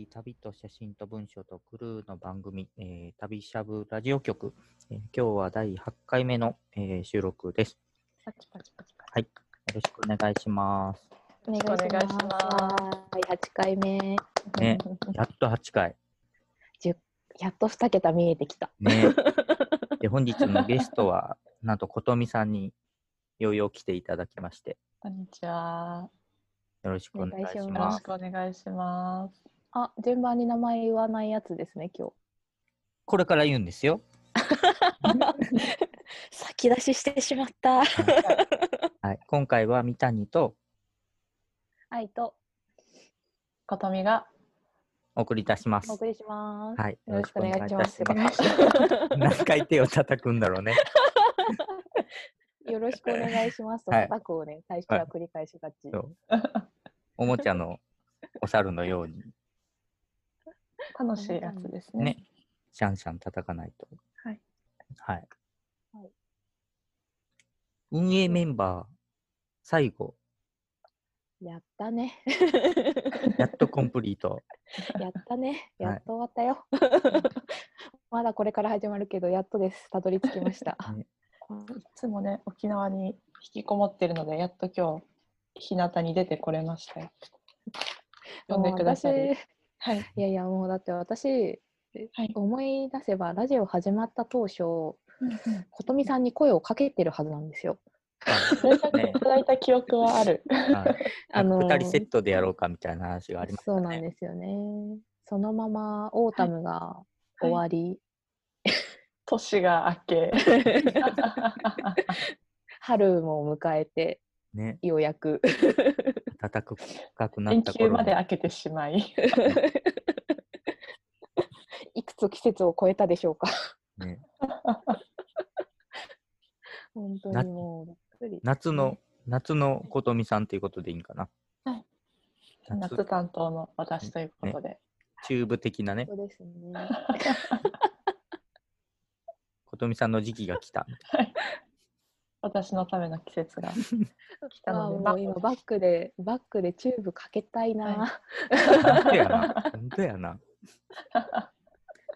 ィ旅と写真と文章とクルーの番組、えー、旅しゃぶラジオ局、えー今日は第8回目の、えー収録です。パチパチパチパチ。はい、よろしくお願いします。お願いします。はい、8回目。ねやっと8回。やっと2桁見えてきた。ね。で、本日のゲストは、なんとことみさんにようよう来ていただきまして、こんにちは。よろしくお願いしお願いしよろます。しくお願いします。あ、順番に名前言わないやつですね、今これから言うんですよ。日。先出ししてしまった。はい、今回は三谷とはい、と、ことみがお送りいたしますお。送りします。はい、よろしくお願いします。ます 何回手を叩くんだろうね。よろしくお願いしますと、はい叩くをね、最初は繰り返しがち。おもちゃのお猿のように楽しいやつですね。ね、シャンシャン叩かないと。はい。はい。はい運営メンバー、最後、やったね。やっとコンプリート。やったね。はいやっと終わったよ。まだこれから始まるけど、やっとです。たどり着きました。ねいつもね、沖縄に引きこもってるので、やっと今日、日向に出てこれましたよ。呼んでくださり。はい。私いやいや、もうだって私、はい。思い出せば、ラジオ始まった当初、ことみさんに声をかけてるはずなんですよ。いただいた記憶はある。はい あのー二人セットでやろうかみたいな話がありましたね。そうなんですよね。そのままオータムが終わり、年が明け。春も迎えて、ね、ようやく。暖かくなっ連休た頃にまで明けてしまい。いくつ季節を超えたでしょうか。ね、本当なにもう。夏の、夏のことみさんということでいいんかな。はい夏夏担当の私ということで。チューブ的なね、そうですね。ことみさんの時期が来た。私のための季節が 来たので、もう今バックでバックでチューブかけたいな。は本当やな。本当やな。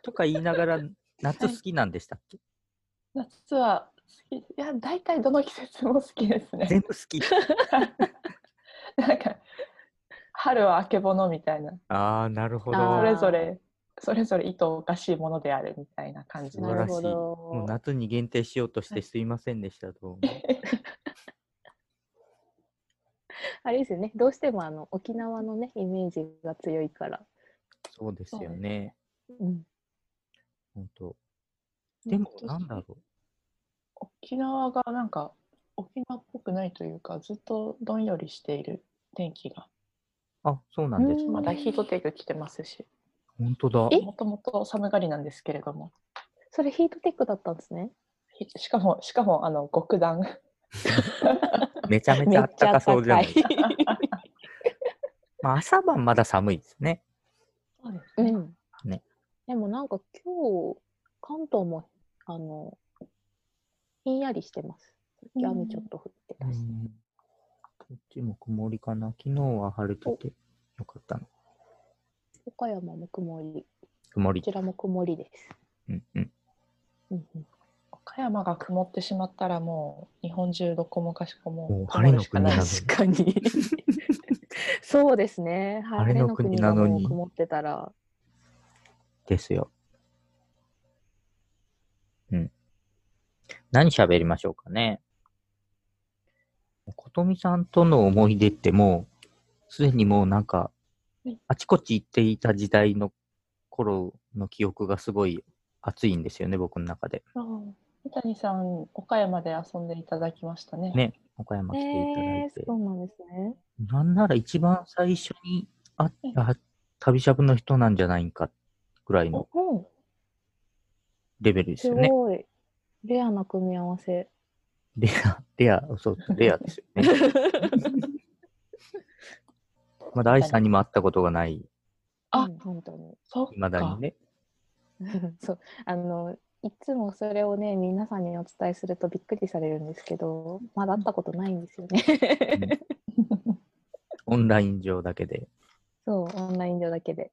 とか言いながら、夏好きなんでしたっけ、夏は好きいや大体どの季節も好きですね。全部好き。なんか春はあけぼのみたいなああ、なるほあどそー。れぞれそれぞれ意図おかしいものであるみたいな感じなるほ晴らしい。もうど。夏に限定しようとしてすいませんでした。どうも。あれですよね。どうしてもあの沖縄のねイメージが強いから。そうですよね。うん。本当。でも、なんだろう。沖縄がなんか沖縄っぽくないというかずっとどんよりしている天気があ、そうなんですか。まだヒートテック来てますし本当だ。え？もともと寒がりなんですけれどもそれヒートテックだったんですね。ひしかもしかもあの極暖 めちゃめちゃあったかそうじゃないですか。まあ、朝晩まだ寒いですね。そうですね、うん。ねでもなんか今日関東もあのひんやりしてます。さっき雨ちょっと降ってたし。こっちも曇りかな。昨日は晴れててよかったな。岡山も曇り、曇りこち。らも曇りです。うんうん。うんうん、岡山が曇ってしまったらもう日本中どこもかしこももう晴れの国なのに確かに。そうですね。晴れの国なのに曇ってたら。ですよ。うん。何喋りましょうかね。ことみさんとの思い出ってもう、すでにもうなんかはい、あちこち行っていた時代の頃の記憶がすごい熱いんですよね、僕の中で。三谷さん岡山で遊んでいただきましたねね、岡山来ていただえいて。ー、そうなんですね。なんなら一番最初に会った旅しゃぶの人なんじゃないんかぐらいのうん、レベルですすよね。ごい。レアな組み合わせ。レア、レア、そう、レアですよね。まだ愛さんにも会ったことがない、あうん本当に。いまだにね。そう。あの、いつもそれをね、皆さんにお伝えするとびっくりされるんですけど、まだ会ったことないんですよね。オンライン上だけで。そう、オンライン上だけで。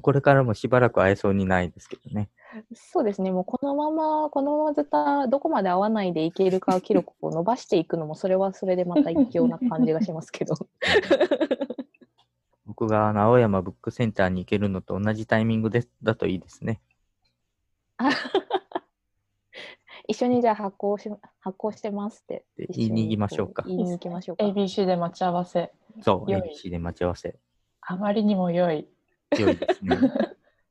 これからもしばらく会えそうにないですけどね。そうですね、もうこのまま、このままずっとどこまで合わないでいけるか記録を伸ばしていくのも、それはそれでまた一興な感じがしますけど。僕が青山ブックセンターに行けるのと同じタイミングでだといいですね。一緒にじゃあ発行し発行してますって言いに行きましょうかこ言いに行きましょうか。ABC で待ち合わせ。そう、良い ABC で待ち合わせ。あまりにも良い。強いですね。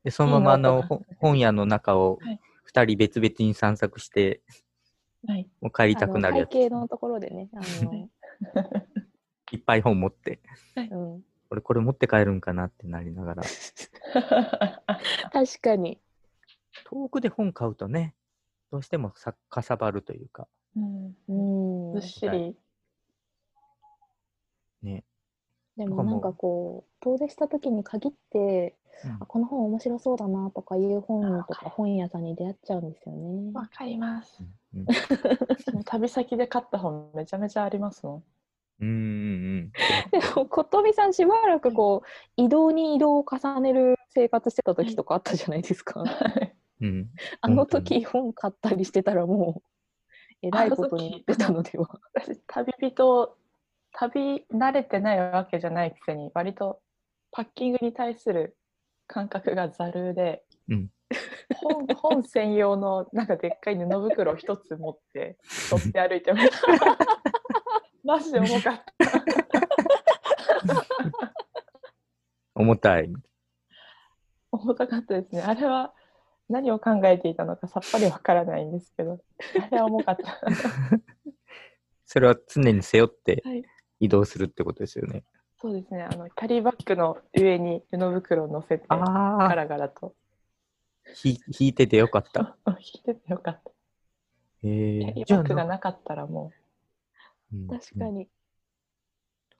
で、そのままあの本屋の中をはい二人別々に散策して、はい。もう帰りたくなるやつ。あの会計のところでね、あの いっぱい本持って。うん、俺これ持って帰るんかなってなりながら。確かに。遠くで本買うとね、どうしてもさかさばるというか、うんうんずっ、しり。ね。でもなんかこう遠出した時に限って、うんあこの本面白そうだなとかいう本とわか本屋さんに出会っちゃうんですよね。わかります。うんもう 旅先で買った本めちゃめちゃありますもん。うんうんでも琴美さんしばらくこう移動に移動を重ねる生活してた時とかあったじゃないですか。うん。うん。あの時本買ったりしてたらもうえらいことになってたのでは。私、旅人、旅慣れてないわけじゃないくせに、割とパッキングに対する感覚がざるで、うん本本専用のなんかでっかい布袋を一つ持って取って歩いてました。マジで重かった。重たい。重たかったですね。あれは何を考えていたのかさっぱりわからないんですけど、あれは重かった。それは常に背負ってはい移動するってことですよね。そうですね。あのキャリーバッグの上に布袋を乗せてガラガラとひ引いててよかった。引いててよかった。えーキャリーバッグがな、なかったらもうんうん。確かに。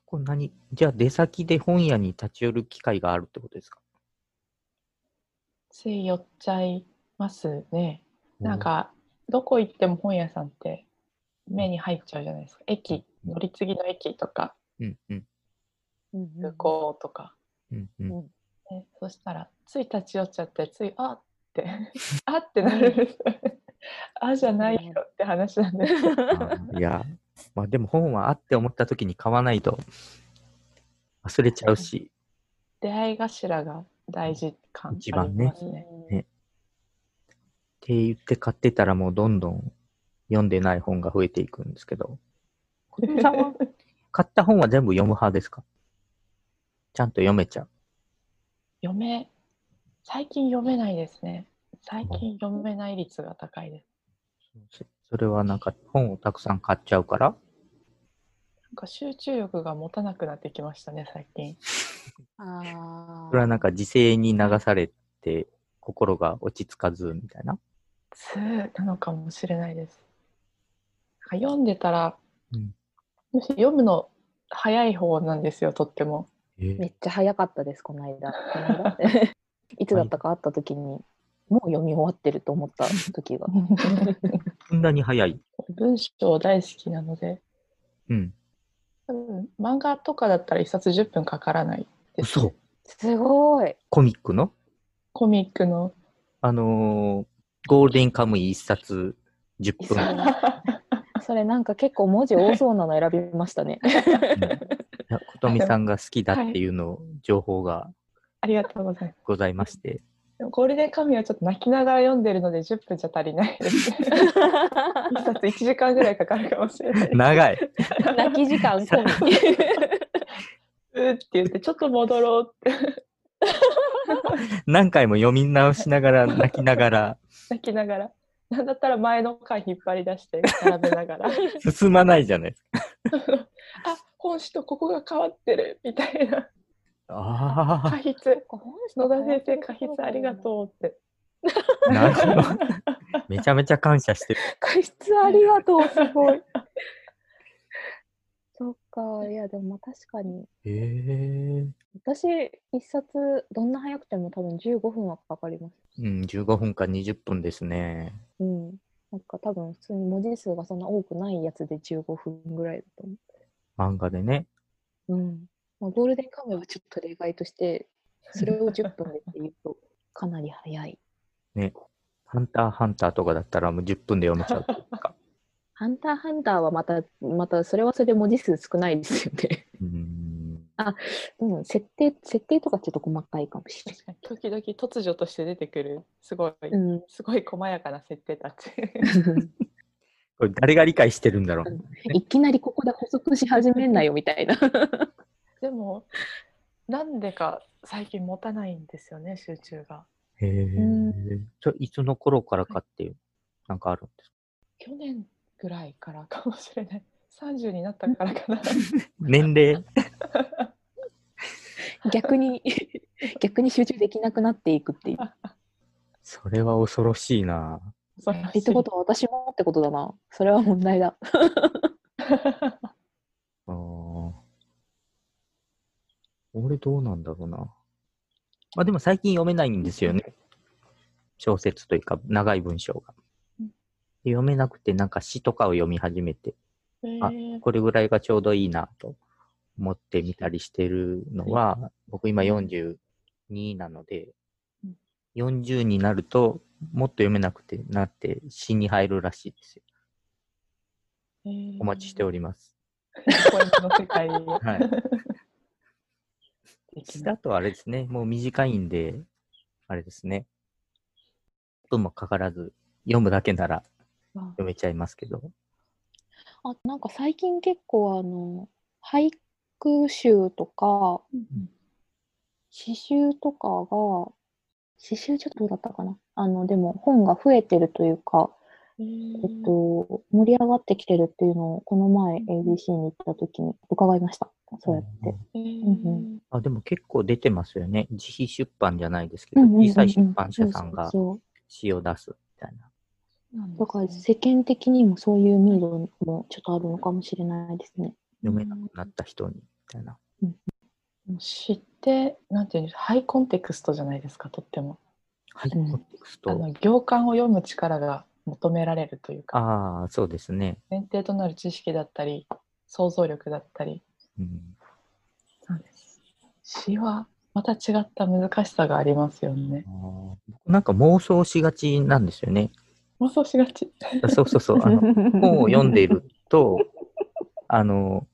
これ何じゃあ出先で本屋に立ち寄る機会があるってことですか？うつい寄っちゃいますね。なん、かどこ行っても本屋さんって目に入っちゃうじゃないですか。駅、乗り継ぎの駅とか。うんうん。とか。うんうん。そしたらつい立ち寄っちゃってついあって。あってなる。ん。ですよね。あじゃないよって話なんです いや、まあでも本はあって思った時に買わないと忘れちゃうし、出会い頭が大事感あ一番ねりますね。ねって言って買ってたらもうどんどん読んでない本が増えていくんですけど、小泉さんは買った本は全部読む派ですか？ちゃんと読めちゃう。読め最近読めないですね。最近読めない率が高いです。そそれはなんか本をたくさん買っちゃうから？なんか集中力が持たなくなってきましたね、最近。あそれはなんか時勢に流されて心が落ち着かずみたいな？通なのかもしれないです。なんか読んでたら、うんむしろ読むの早い方なんですよ、とっても。えめっちゃ早かったです、この間。この間いつだったか会った時に、もう読み終わってると思った 時が。そんなに早い。文章大好きなので、うん。多分漫画とかだったら一冊10分かからないです、嘘すごい。コミックの？コミックの。あのーゴールデンカムイ一冊10それ分。それなんか結構文字多そうなの選びましたね。うんいや琴美さんが好きだっていうの、情報がありがとうございます。ございまして。でもゴールデンカムイはちょっと泣きながら読んでるので10分じゃ足りないですね。一冊1時間ぐらいかかるかもしれない。長い。泣き時間込み。うーって言って、ちょっと戻ろうって何回も読み直しながら、泣きながら、泣きながら。なんだったら前の回引っ張り出して並べながら。進まないじゃないですか。あ本紙とここが変わってるみたいな。あ過筆。野田先生過筆ありがとうって。あ、なるほど。めちゃめちゃ感謝してる。過失ありがとう、すごい。そっか、いや、でもまあ確かに。へえ。私、一冊、どんな早くても多分15分はかかります。うん、15分か20分ですね。うん。なんか多分普通に文字数がそんな多くないやつで15分ぐらいだと思漫画でね。う。うん。まあ、ゴールデンカムイはちょっと例外として、それを10分でっていうと、かなり早い。ね。ハンターハンターとかだったらもう10分で読めちゃうとか。ハンターハンターはまた、またそれはそれで文字数少ないですよね。うーん。うん、設定、設定とかちょっと細かいかもしれ確かに時々突如として出てくるすごい、ない。うん。すごい細やかな設定たち。これ誰が理解してるんだろう。いきなりここで補足し始めんなよみたいな。でもなんでか最近持たないんですよね集中が。へえう。それいつの頃からかっていう、なんかあるんですか？去年ぐらいからかもしれない。30になったからかな。年齢？逆に、逆に集中できなくなっていくっていう。それは恐ろしいな。恐ろしいってことは私もってことだな。それは問題だ。俺どうなんだろうな。まあでも最近読めないんですよね。小説というか長い文章が読めなくてなんか詩とかを読み始めて、あへーこれぐらいがちょうどいいなと思ってみたりしてるのは、僕今42なのでうん、40になるともっと読めなくてなって詩に入るらしいですよ。へーお待ちしております。ポイントの世界に。はい。的な詩だとあれですね、もう短いんで、あれですね。分もかからず、読むだけならまあ読めちゃいますけど。あなんか最近結構あの、俳句集とか、詩集とかが、詩集ちょっとどうだったかなあの、でも本が増えてるというか、へえーっと、盛り上がってきてるっていうのを、この前 ABC に行った時に伺いました。そうやって。あでも結構出てますよね。自費出版じゃないですけど、うんうんうんうん小さい出版社さんが詩を出すみたいな。だから世間的にもそういうムードもちょっとあるのかもしれないですね。読めなくなった人に、みたいな。もう知って、なんていうんですか、ハイコンテクストじゃないですか、とっても。はい、うんコンテクスト？あの行間を読む力が求められるというか、ああ、そうですね。前提となる知識だったり、想像力だったり、うん、そうです。詩はまた違った難しさがありますよね。なんか妄想しがちなんですよね。妄想しがち。そうそうそう。あの本を読んでいると、あの、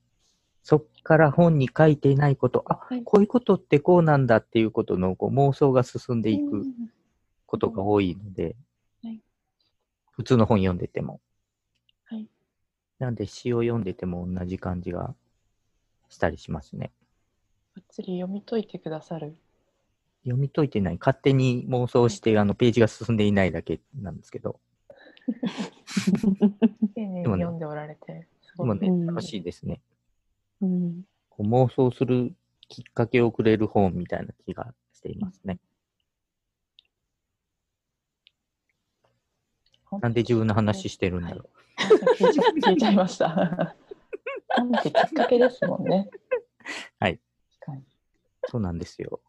そっから本に書いていないこと、あ、はいこういうことってこうなんだっていうことのこう妄想が進んでいくうんことが多いので、はい普通の本読んでても。はいなんで詩を読んでても同じ感じがしたりしますね。ばっちり読み解いてくださる。読み解いてない。勝手に妄想して、あの、ページが進んでいないだけなんですけど。丁寧に読んでおられて、すでもね、ごくうん楽しいですね。うんこう妄想するきっかけをくれる本みたいな気がしていますね。なんで自分の話してるんだろう。聞いちゃ聞いちゃいました。なんてきっかけですもんね。はい。確かに。そうなんですよ。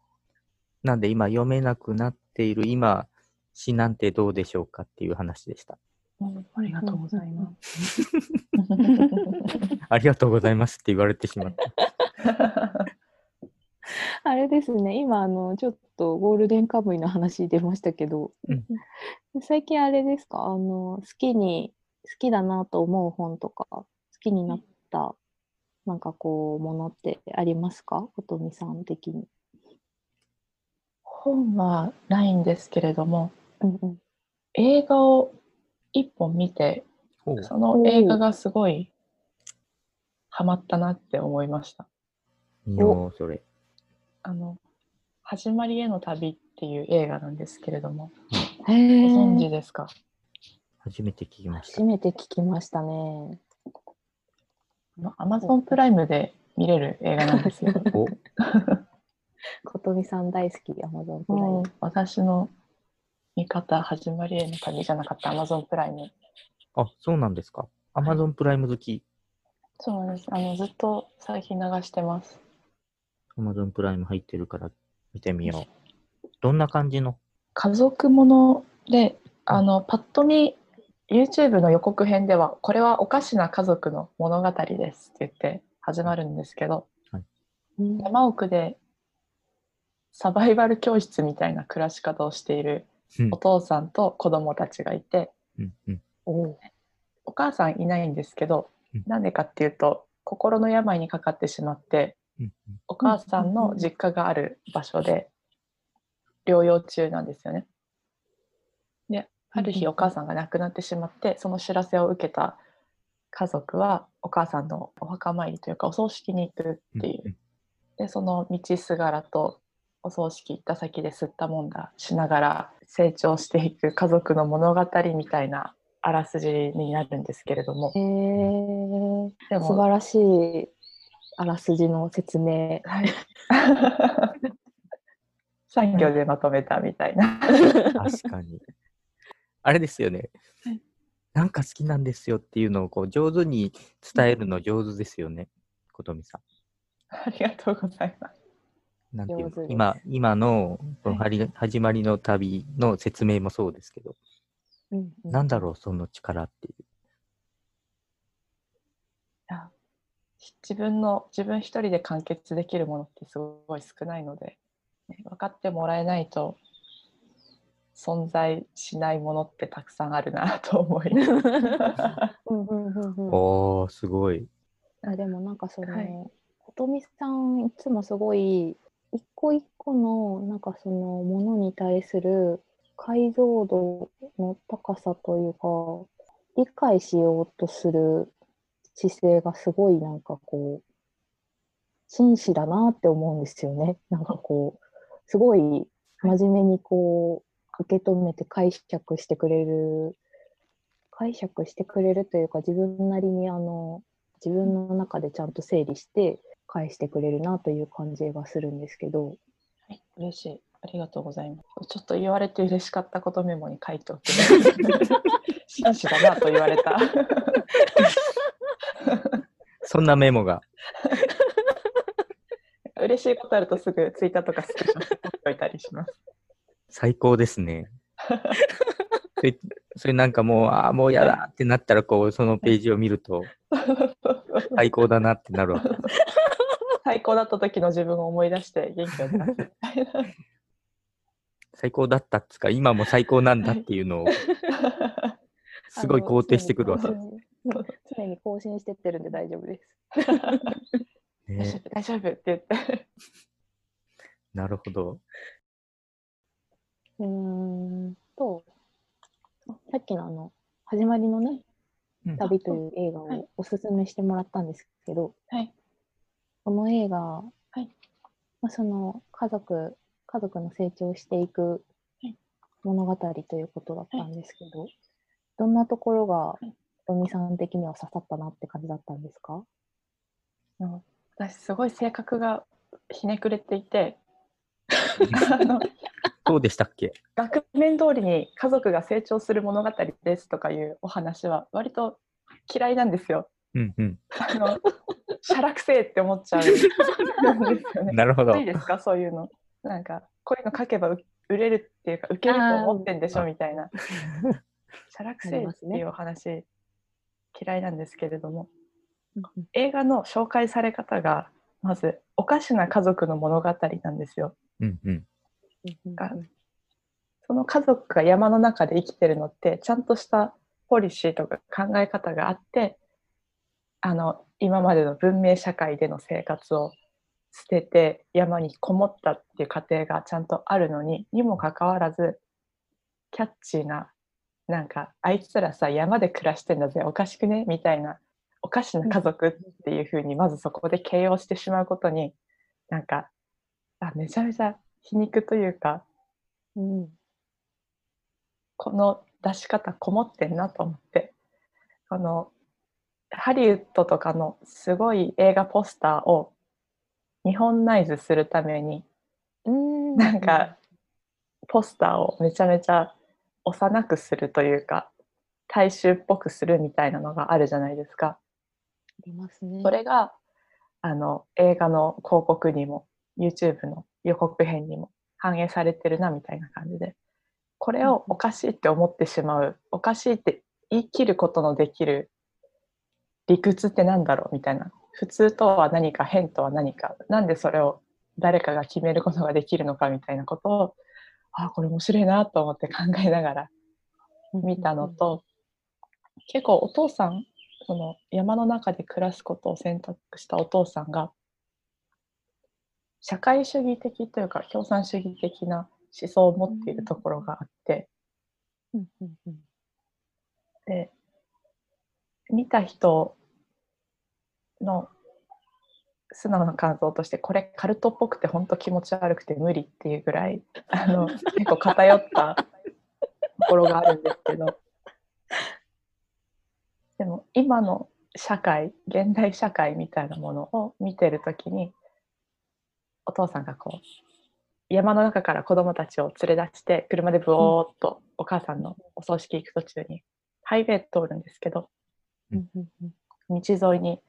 なんで今読めなくなっている今、詩なんてどうでしょうかっていう話でした。うんありがとうございます。ありがとうございますって言われてしまった。あれですね、今あの、ちょっとゴールデンカムイの話出ましたけど、うん。最近あれですか、あの、好きに、好きだなと思う本とか、好きになった、なんかこう、ものってありますか？琴美さん的に。本はないんですけれども、うんうん。映画を一本見て、その映画がすごいハマったなって思いました。見よう、それ。あの、始まりへの旅っていう映画なんですけれども、へご存知ーですか？初めて聞きました初。めて聞きましたね。アマゾンプライムで見れる映画なんですよ。お？琴美さん大好き、アマゾンプライム。私の見方、始まりへの旅じゃなかったアマゾンプライム。あ、そうなんですか。アマゾンプライム好き。そうなんです。あのずっと最近流してます。アマゾンプライム入ってるから見てみよう。どんな感じの？家族もので、あのパッと見 YouTube の予告編ではこれはおかしな家族の物語ですって言って始まるんですけど、はい。うん山奥でサバイバル教室みたいな暮らし方をしているうん。お父さんと子供たちがいて、うんうん。おうお母さんいないんですけどうん。なんでかっていうと心の病にかかってしまってうんお母さんの実家がある場所で療養中なんですよね。である日お母さんが亡くなってしまってその知らせを受けた家族はお母さんのお墓参りというかお葬式に行くうんっていう。でその道すがらとお葬式行った先で吸ったもんだしながら成長していく家族の物語みたいなあらすじになるんですけれども。へえでも素晴らしいあらすじの説明。はい 産業でまとめたみたいな。確かに。あれですよねはい。なんか好きなんですよっていうのをこう上手に伝えるの上手ですよね、ことみさん。ありがとうございます。なんていう今今のこのはり始まりの旅の説明もそうですけど、うんうんなんだろう、その力っていう。いや自分の自分一人で完結できるものってすごい少ないので、ね分かってもらえないと存在しないものってたくさんあるなと思いうんうんうんうん。おー、すごい。あでもなんかその、はい。ことみさんいつもすごい一個一個のなんかそのものに対する解像度の高さというか理解しようとする姿勢がすごいなんかこう真摯だなって思うんですよね。なんかこうすごい真面目にこう受け止めて解釈してくれる解釈してくれるというか自分なりにあの自分の中でちゃんと整理して返してくれるなという感じがするんですけど、はい、嬉しい。ありがとうございます。ちょっと言われて嬉しかったことメモに書いておきます。真摯だなと言われた。そんなメモが。嬉しいことあるとすぐツイッターとかスクショしておいたりします。最高ですね。それそれなんかもう、ああ、もうやだってなったら、こう、そのページを見ると、最高だなってなるわけ。最高だった時の自分を思い出して元気を出すみたいな。最高だったっつうか、今も最高なんだっていうのを、すごい肯定してくるわ常に常に更新してってるんで大丈夫です。ね、大丈夫って言って。なるほど。うーんと、さっきのあの、始まりのね、うん旅という映画はいをおすすめしてもらったんですけど、はい。この映画、はいまあ、その家族、家族の成長していくはい物語ということだったんですけど、どんなところがい、ロミさん的には刺さったなって感じだったんですか？私すごい性格がひねくれていて あのそうでしたっけ？額面通りに家族が成長する物語ですとかいうお話は割と嫌いなんですよ。うんうん。あのしゃらくせえって思っちゃうんですよね。なるほどいい。ですか？そういうの。なんかこういうの書けばう売れるっていうか受けると思ってんでしょみたいな。しゃらくせえっていうお話嫌いなんですけれども映画の紹介され方がまずおかしな家族の物語なんですよ。うんうん。あその家族が山の中で生きてるのってちゃんとしたポリシーとか考え方があってあの今までの文明社会での生活を捨てて山にこもったっていう過程がちゃんとあるのににもかかわらずキャッチーななんかあいつらさ山で暮らしてんだぜおかしくね？みたいなおかしな家族っていうふうにまずそこで形容してしまうことになんかあめちゃめちゃ皮肉というかうん。この出し方こもってんなと思ってこのハリウッドとかのすごい映画ポスターを日本ナイズするためにうん。なんかポスターをめちゃめちゃ幼くするというか大衆っぽくするみたいなのがあるじゃないですか。ありますね。それがあの映画の広告にも YouTube の予告編にも反映されてるなみたいな感じでこれをおかしいって思ってしまうおかしいって言い切ることのできる理屈ってなんだろうみたいな普通とは何か変とは何かなんでそれを誰かが決めることができるのかみたいなことをあこれ面白いなと思って考えながら見たのと、結構お父さんその山の中で暮らすことを選択したお父さんが社会主義的というか共産主義的な思想を持っているところがあって、で見た人の素直な感想としてこれカルトっぽくて本当気持ち悪くて無理っていうぐらいあの結構偏ったところがあるんですけど。でも今の社会現代社会みたいなものを見てるときにお父さんがこう山の中から子供たちを連れ出して車でブオーっとお母さんのお葬式行く途中にハイウェイ通るんですけど道沿いに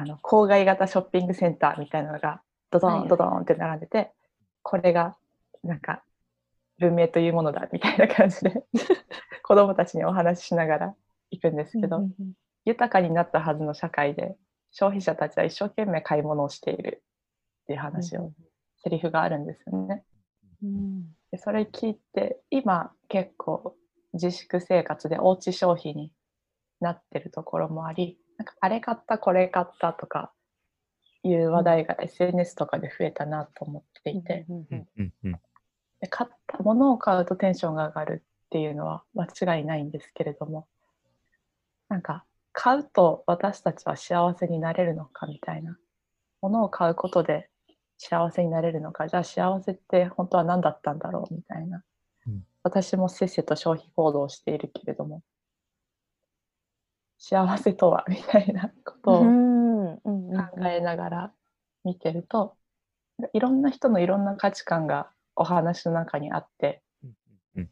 あの郊外型ショッピングセンターみたいなのがドドはいはい。ンドドンって並んでて、これがなんか文明というものだみたいな感じで 子供たちにお話ししながら行くんですけど、うんうん豊かになったはずの社会で消費者たちは一生懸命買い物をしているっていう話を、セリフがあるんですよね。うん。でそれ聞いて今結構自粛生活でおうち消費になってるところもありなんかあれ買ったこれ買ったとかいう話題が SNS とかで増えたなと思っていて。で買ったものを買うとテンションが上がるっていうのは間違いないんですけれどもなんか買うと私たちは幸せになれるのかみたいなものを買うことで幸せになれるのかじゃあ幸せって本当は何だったんだろうみたいな、うん。私もせっせと消費行動をしているけれども幸せとはみたいなことを考えながら見てると、いろんな人のいろんな価値観がお話の中にあってうん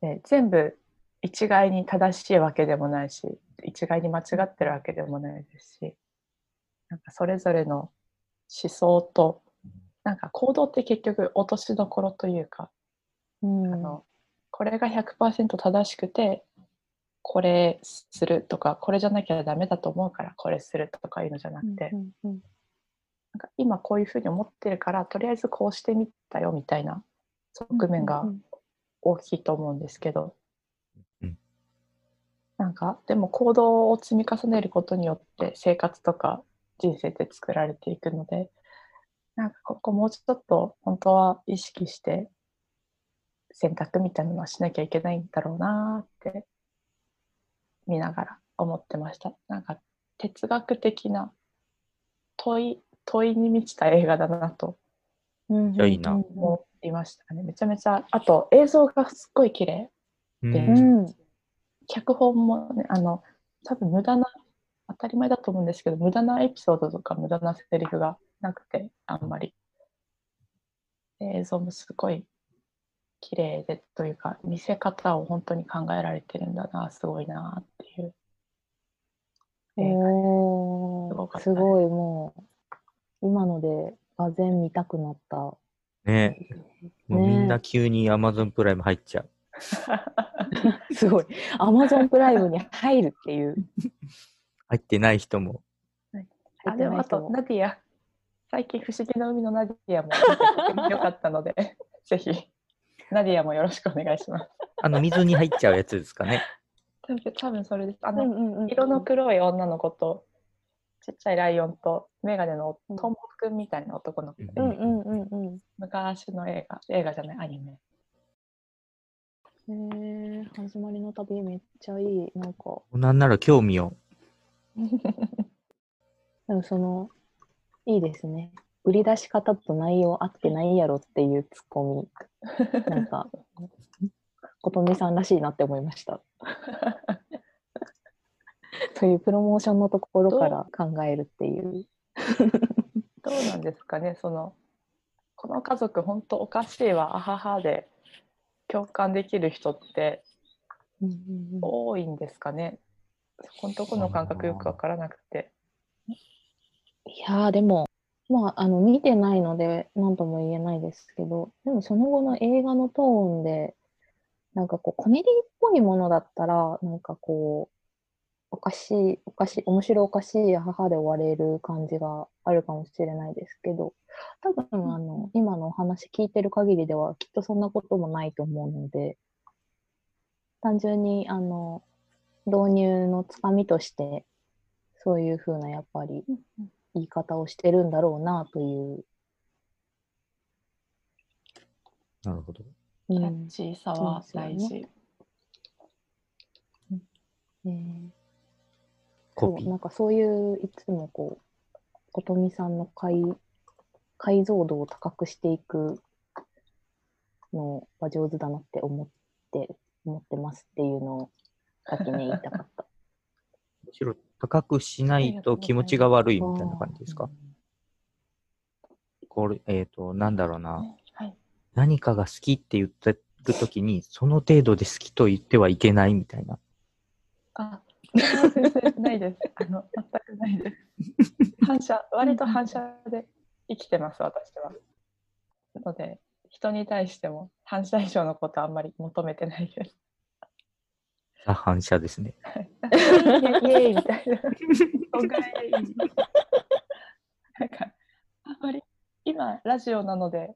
で全部一概に正しいわけでもないし一概に間違ってるわけでもないですしなんかそれぞれの思想となんか行動って結局落としどころというか、うん。あのこれが100%正しくてこれするとかこれじゃなきゃダメだと思うからこれするとかいうのじゃなくて、うんうんなんか今こういうふうに思ってるからとりあえずこうしてみたよみたいな側面がうん大きいと思うんですけど、うん。なんかでも行動を積み重ねることによって生活とか人生って作られていくのでなんかここもうちょっと本当は意識して選択みたいなのはしなきゃいけないんだろうなーって見ながら思ってました。なんか哲学的な問い問いに満ちた映画だなとい思いましたね。めちゃめちゃあと映像がすっごい綺麗。うん。でうん脚本もねあの多分無駄な当たり前だと思うんですけど無駄なエピソードとか無駄なセリフがなくてあんまり。で映像もすごい綺麗でというか見せ方を本当に考えられてるんだなすごいなっおすすごいもう今のでがぜ見たくなった。ねもうみんな急に Amazon プライム入っちゃう。すごい。アマゾンプライムに入るっていう。入ってない人も。あでもあとナディア最近不思議な海のナディアもとても良かったのでぜひナディアもよろしくお願いしますあの、水に入っちゃうやつですかね。多分多分それですあうんの、うんうん色の黒い女の子とちっちゃいライオンとメガネのうんトンボくんみたいな男の子、うんうんうんうんうん。昔の映画映画じゃないアニメへえ始まりの旅めっちゃいい。なんか、なんなら興味を。でもその、いいですね。売り出し方と内容合ってないやろっていうツッコミ。なんか、琴美さんらしいなって思いました。そういうプロモーションのところから考えるっていう。どうなんですかね？そのこの家族本当おかしいわあははで共感できる人って多いんですかね？そこのとこの感覚よくわからなくて。いやーでも、まあ、あの見てないので何とも言えないですけどでもその後の映画のトーンでなんかこうコメディっぽいものだったらなんかこおかしい、おかしい、面白おかしい母で終われる感じがあるかもしれないですけど、多分、あの、今のお話聞いてる限りでは、きっとそんなこともないと思うので、単純に、あの、導入のつかみとして、そういうふうな、やっぱり、言い方をしてるんだろうな、という。なるほど。うキャんッチーさは大事。そうなんかそういういつもこう琴美さんの解解像度を高くしていくのは上手だなって思って思ってますっていうのを先に言いたかった。むしろ高くしないと気持ちが悪いみたいな感じですか？これ、えっ、と、なんだろうな。はい。何かが好きって言ってるときに、その程度で好きと言ってはいけないみたいな。あ、ないです。あの、全くないです。反射、割と反射で生きてます、私は。なので、人に対しても反射以上のことはあんまり求めてないです。あ反射ですね。イエイみたいな。おかえり。なんか、あんまり、今、ラジオなので、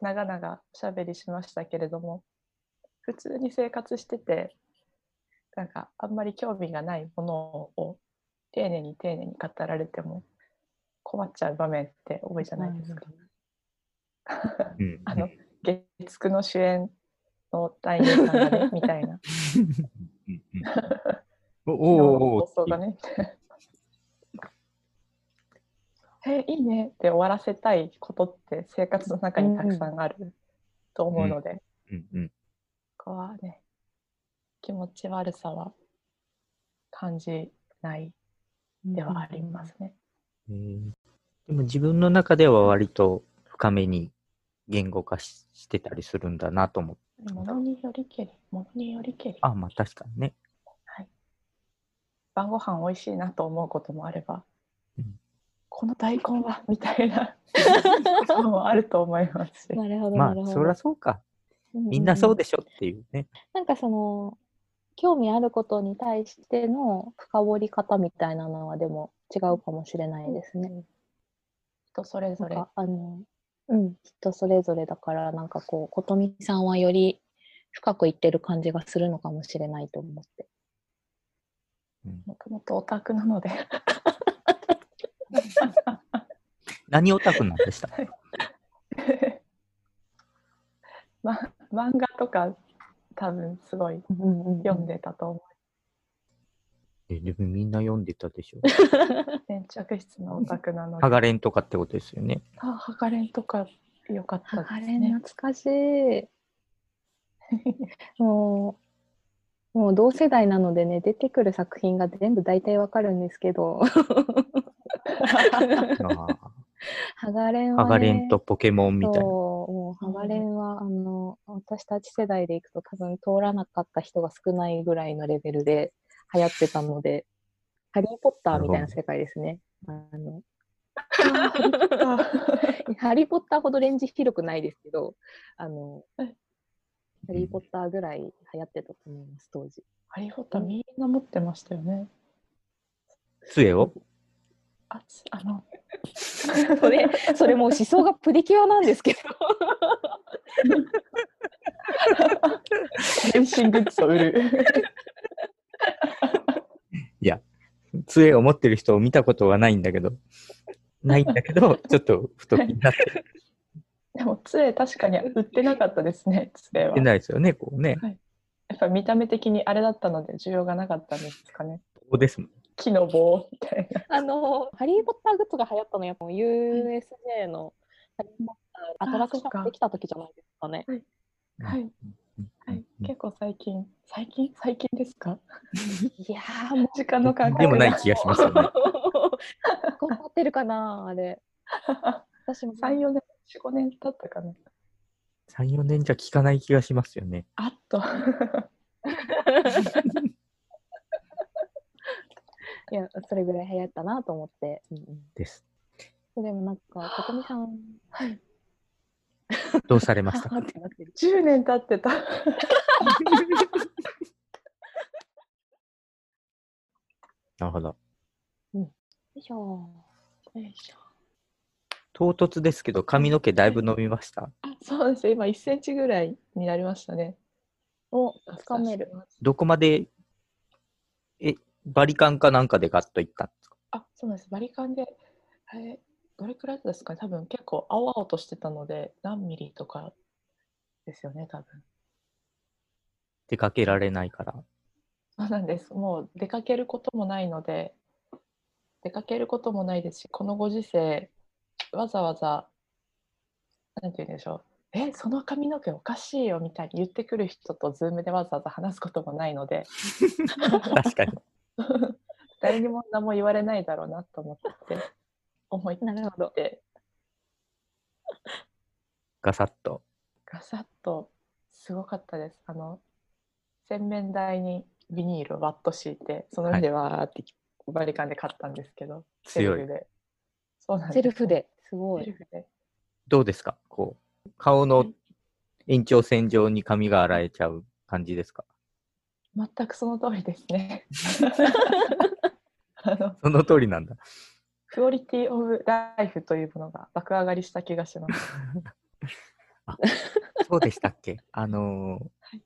長々おしゃべりしましたけれども、普通に生活してて、なんか、あんまり興味がないものを丁寧に丁寧に語られても困っちゃう場面って多いじゃないですか。うん。あの、月9の主演の第二さんがね、みたいな。うんうんおおお 放送がね。えいいねって終わらせたいことって生活の中にたくさんあると思うので、うんうん。ここはね気持ち悪さは感じないではありますね。えーでも自分の中では割と深めに言語化ししてたりするんだなと思って。ものによりけり、ものによりけり。あ、まあ確かにね。はい、晩ご飯美味しいなと思うこともあれば、うんこの大根はみたいな こともあると思いますし。なるほど、まあなるほど。そりゃそうか。みんなそうでしょっていうね。なんかその興味あることに対しての深掘り方みたいなのはでも違うかもしれないですね。人それぞれ。あのうん、人それぞれだからなんかこう琴美さんはより深く言ってる感じがするのかもしれないと思って。もともとオタクなので。何オタクなんでした？ま、漫画とか多分すごい読んでたと思え、でもみんな読んでたでしょ？う。粘着質のオタクなのハで。ガレンとかってことですよね。あ、ハガレンとか良かったハガレンですね。懐かしい。もう、もう同世代なのでね、出てくる作品が全部大体わかるんですけど、あ ハガレンーは、ね、ハガレンとポケモンみたいな。そう、もうハガレンは、あの、私たち世代でいくと多分通らなかった人が少ないぐらいのレベルで流行ってたので、ハリー・ポッターみたいな世界ですね。あのハリー・ ポッターほどレンジ広くないですけど、あの、ハリー・ポッターぐらい流行ってたと思います、当時。ハリー・ポッターみんな持ってましたよね。杖を？あ、つあの、それ、それもう思想がプリキュアなんですけど。変身グッズを売る。いや、杖を持ってる人を見たことはないんだけど、ないんだけど、ちょっとふと気になってでも、杖確かに売ってなかったですね、杖は。出ないですよね、こうね。やっぱ見た目的にあれだったので需要がなかったんですかね。ここですもん。木の棒みたいな。あの、ハリー・ポッターグッズが流行ったのはやっぱ USJ のハリー・ポッターアトラクションができた時じゃないですかね。はい。はい、結構最近、最近最近ですか？いやー、もう、時間の感覚でもない気がしますよね。こうなってるかな、あれ。私も。3、4年、4、5年経ったかな。3、4年じゃ効かない気がしますよね。あっと。いや、それぐらい流行ったなと思って。うんです。うん、でもなんか、ことみさん、はい。どうされましたか？ってなってる。10年経ってた。なるほど。よいしょ。よいしょ唐突ですけど、髪の毛だいぶ伸びました？あそうですよ今1センチぐらいになりましたね。お、つかめる。どこまで、え、バリカンかなんかでガッといったんですか？あそうなんです。バリカンで、あれ、どれくらいですかね？多分結構青々としてたので、何ミリとかですよね、多分。出かけられないから。そうなんです。もう出かけることもないので、出かけることもないですし、このご時世、わざわざ、なんて言うんでしょう、え、その髪の毛おかしいよみたいに言ってくる人と、ズームでわざわざ話すこともないので、確かに。誰にも何も言われないだろうなと思って、思い切なるほどって、ガサッと。ガサッと、すごかったです。あの、洗面台にビニールをワッと敷いて、その上でわーってバリカンで買ったんですけど、セルフ。で。そうなんですセルフで。すごい。どうですか？こう、顔の延長線上に髪が洗えちゃう感じですか？全くその通りですね。あのその通りなんだ。クオリティオブライフというものが爆上がりした気がします。そうでしたっけ？あのーはい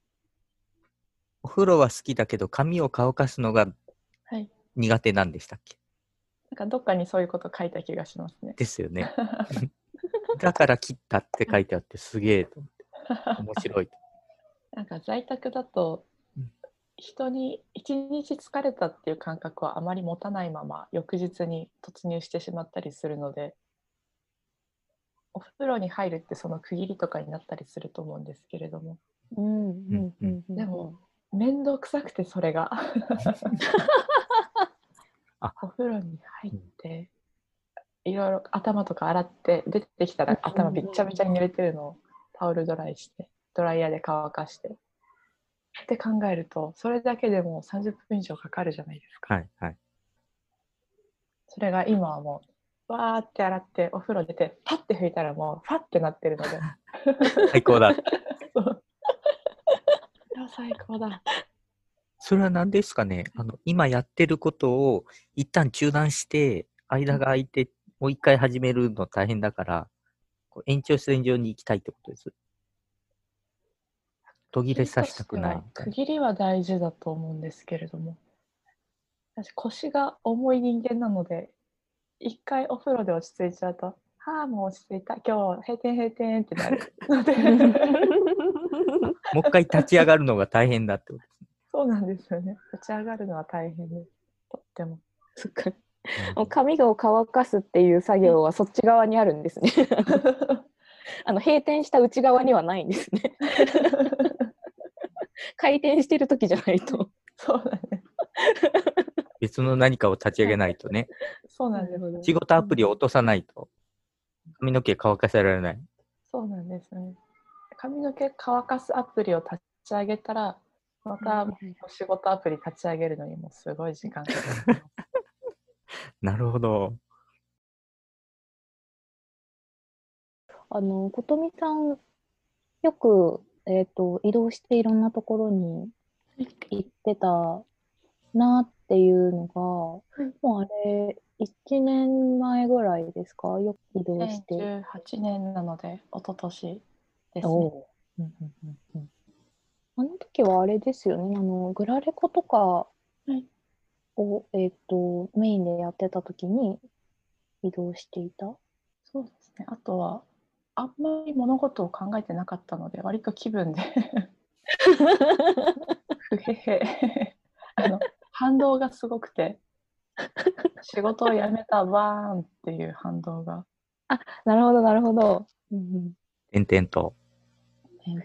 お風呂は好きだけど髪を乾かすのがはい。苦手なんでしたっけ？なんかどっかにそういうこと書いた気がしますね。ですよね。だから切ったって書いてあってすげえと思って面白いと。なんか在宅だとうん人に一日疲れたっていう感覚はあまり持たないまま翌日に突入してしまったりするのでお風呂に入るってその区切りとかになったりすると思うんですけれどもうんうんうんうん。でも面倒くさくてそれが 風呂に入っていろいろ頭とか洗って出てきたら頭びっちゃびちゃに濡れてるのをタオルドライしてドライヤーで乾かして。って考えるとそれだけでもう30分以上かかるじゃないですか。はいはい。それが今はもうわーって洗ってお風呂出てパッて拭いたらもうファッてなってるので。最高だ。最高だそれは何ですかね？あの、今やってることを一旦中断して、間が空いて、もう一回始めるの大変だから、こう延長線上に行きたいってことです？途切れさせたくない。区切りは大事だと思うんですけれども私腰が重い人間なので一回お風呂で落ち着いちゃうと「はあもう落ち着いた今日閉店閉店」ってなるので もう一回立ち上がるのが大変だってことですね。そうなんですよね立ち上がるのは大変ですとってもそっか。もう髪を乾かすっていう作業はそっち側にあるんですね。あの閉店した内側にはないんですね。回転してる時じゃないと。そうなんです別の何かを立ち上げないとね。そうなんです仕事アプリを落とさないと、髪の毛乾かせられない。そうなんですね髪の毛乾かすアプリを立ち上げたらまたお仕事アプリ立ち上げるのにもすごい時間かかりますなるほど。あの琴美さんよくえっ、と移動していろんなところに行ってたなっていうのが、もうあれ1年前ぐらいですか？よく移動して。2018年なので一昨年ですね。うんうんうんうんあの時はあれですよね、あのグラレコとかいを、えっとメインでやってた時に移動していた？そうですね。あとはあんまり物事を考えてなかったので割と気分でふへへあの反動がすごくて仕事を辞めたバーンっていう反動がなるほど、なるほど。うんうん点々と。自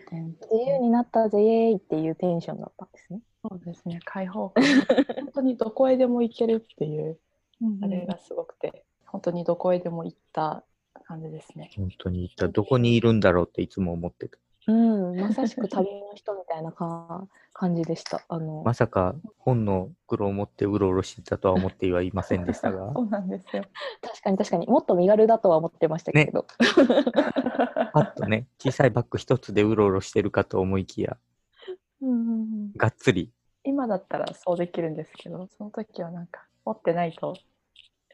由になったぜイエーイっていうテンションだったんですね。そうですね開放感本当にどこへでも行けるっていうあれがすごくて本当にどこへでも行った感じですね。本当に一体どこにいるんだろうっていつも思ってた。うん、まさしく 旅の人みたいなか感じでした。あの、まさか本の袋を持ってうろうろしてたとは思ってはいませんでしたが そ、うなんですよ。確かに確かにもっと身軽だとは思ってましたけど。パッとね、小さいバッグ一つでうろうろしてるかと思いきや、うんがっつり。今だったらそうできるんですけど、その時はなんか持ってないと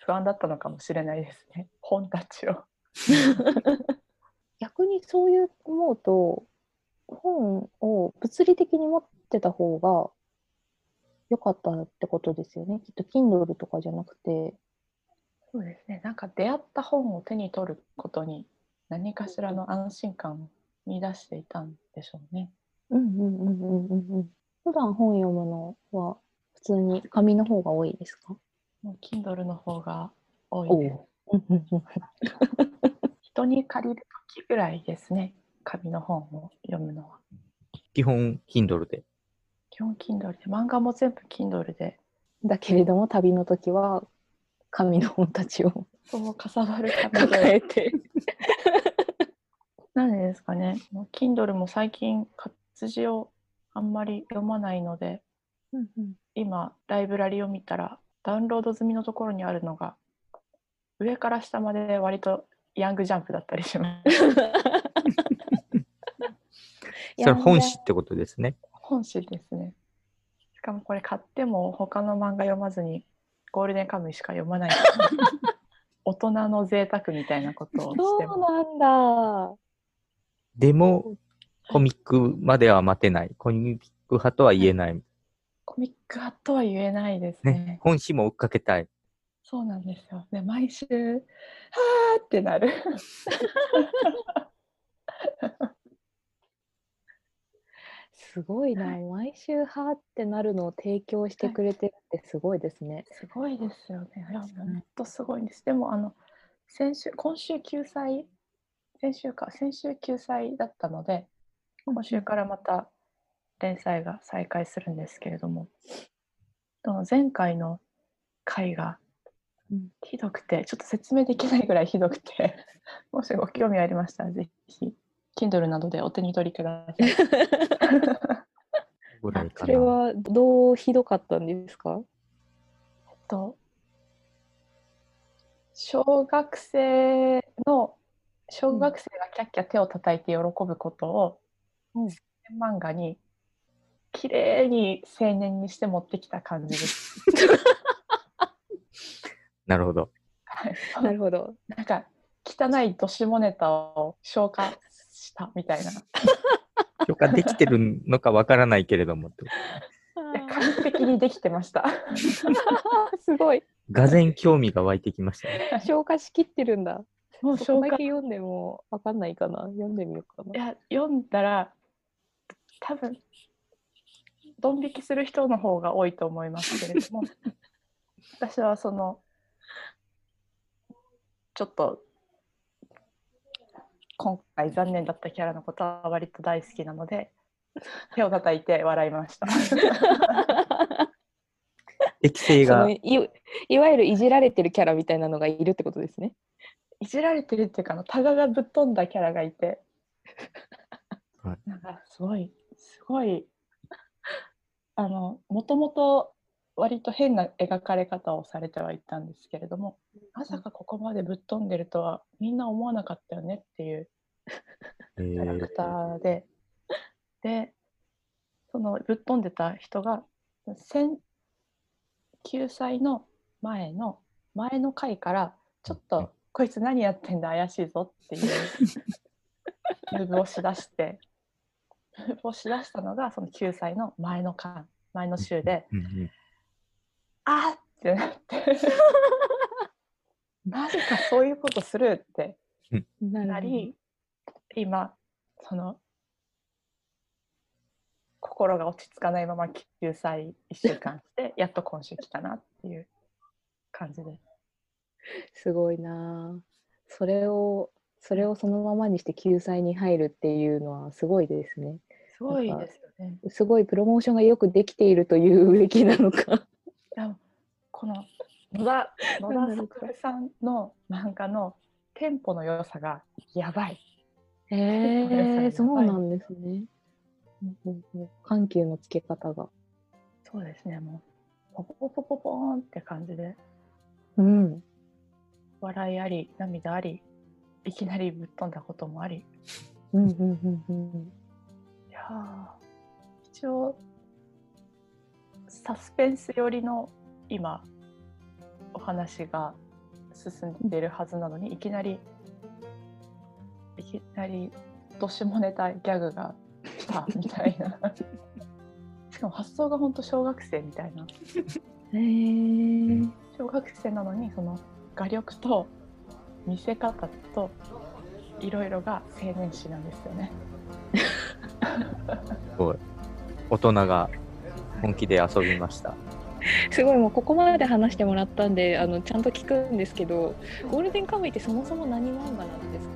不安だったのかもしれないですね。本たちを。逆にそういう思うと本を物理的に持ってた方が良かったってことですよね。きっと Kindle とかじゃなくて。そうですね。なんか出会った本を手に取ることに何かしらの安心感を見出していたんでしょうね。うんうんうんうんうんうん。普段本読むのは普通に紙の方が多いですか？もう Kindle の方が多いです。に借りる時ぐらいですね。紙の本を読むのは。基本、Kindle で。基本 Kindle で。漫画も全部 Kindle で。だけれども旅の時は紙の本たちをそう、かさばる紙抱で。えて。なんでですかね。もう Kindle も最近活字をあんまり読まないので、うんうん今ライブラリを見たらダウンロード済みのところにあるのが上から下まで割とヤングジャンプだったりします。それ本誌ってことですね。本誌ですね。しかもこれ買っても他の漫画読まずにゴールデンカムイしか読まない 大人の贅沢みたいなことをしてそう。なんだ。でも、コミックまでは待てない。コミック派とは言えない。コミック派とは言えないですね。ね。本誌も追っかけたい。そうなんですよ。で、毎週、はーってなる。すごいな。毎週はってなるのを提供してくれてるってすごいですね。すごいですよね。いや、本当すごいんです。でも、あの、先週、今週救済、先週か、先週救済だったので、今週からまた連載が再開するんですけれども、前回の回がうんひどくて、ちょっと説明できないぐらいひどくて、もしご興味ありましたら、ぜひ、Kindle などでお手に取りください。ぐらいかな。それはどうひどかったんですか？と小学生の小学生がキャッキャ手を叩いて喜ぶことを、うん漫画に綺麗に青年にして持ってきた感じです。なるほど。はいなるほど。なんか汚いどしもネタを消化したみたいな。許可できてるのかわからないけれども。で完璧にできてました。すごい。がぜん興味が湧いてきましたね。消化しきってるんだ。もう消化だけ読んでもわかんないかな。読んでみようかな。いや読んだら多分ドン引きする人の方が多いと思いますけれども 私はそのちょっと今回残念だったキャラのことは割と大好きなので 手を叩いて笑いました。適性がいいわゆるいじられてるキャラみたいなのがいるってことですね。いじられてるっていうかあのタガがぶっ飛んだキャラがいて、はいなんかすごいすごいあのもともと割と変な描かれ方をされてはいたんですけれどもまさかここまでぶっ飛んでるとはみんな思わなかったよねっていうえキャラークターで、でそのぶっ飛んでた人が1000救済の前の前の回からちょっうん。とこいつ何やってんだ怪しいぞっていう ムーブをしだしてムーブをしだしたのがその救済の前の間前の週であーってなって マジかそういうことするってななり今その心が落ち着かないまま救済1週間して やっと今週来たなっていう感じです。すごいなあそれをそれをそのままにして救済に入るっていうのはすごいですね。すごいですよね。すごいプロモーションがよくできているというべきなのか。この野田野田作さんの漫画のテンポの良さがやばい。へええそうなんですね。緩急のつけ方が。そうですねもうポポポポポポーンって感じでうん。笑いあり涙ありいきなりぶっ飛んだこともありうんうんうんうん。いやー一応サスペンス寄りの今話が進んでいるはずなのにいきなりいきなりと下ネタギャグが来たみたいな しかも発想が本当小学生みたいなへえ。小学生なのにその画力と見せ方といろいろが青年誌なんですよね。すごい。大人が本気で遊びました。すごいもうここまで話してもらったんであのちゃんと聞くんですけどゴールデンカムイってそもそも何漫画なんですか？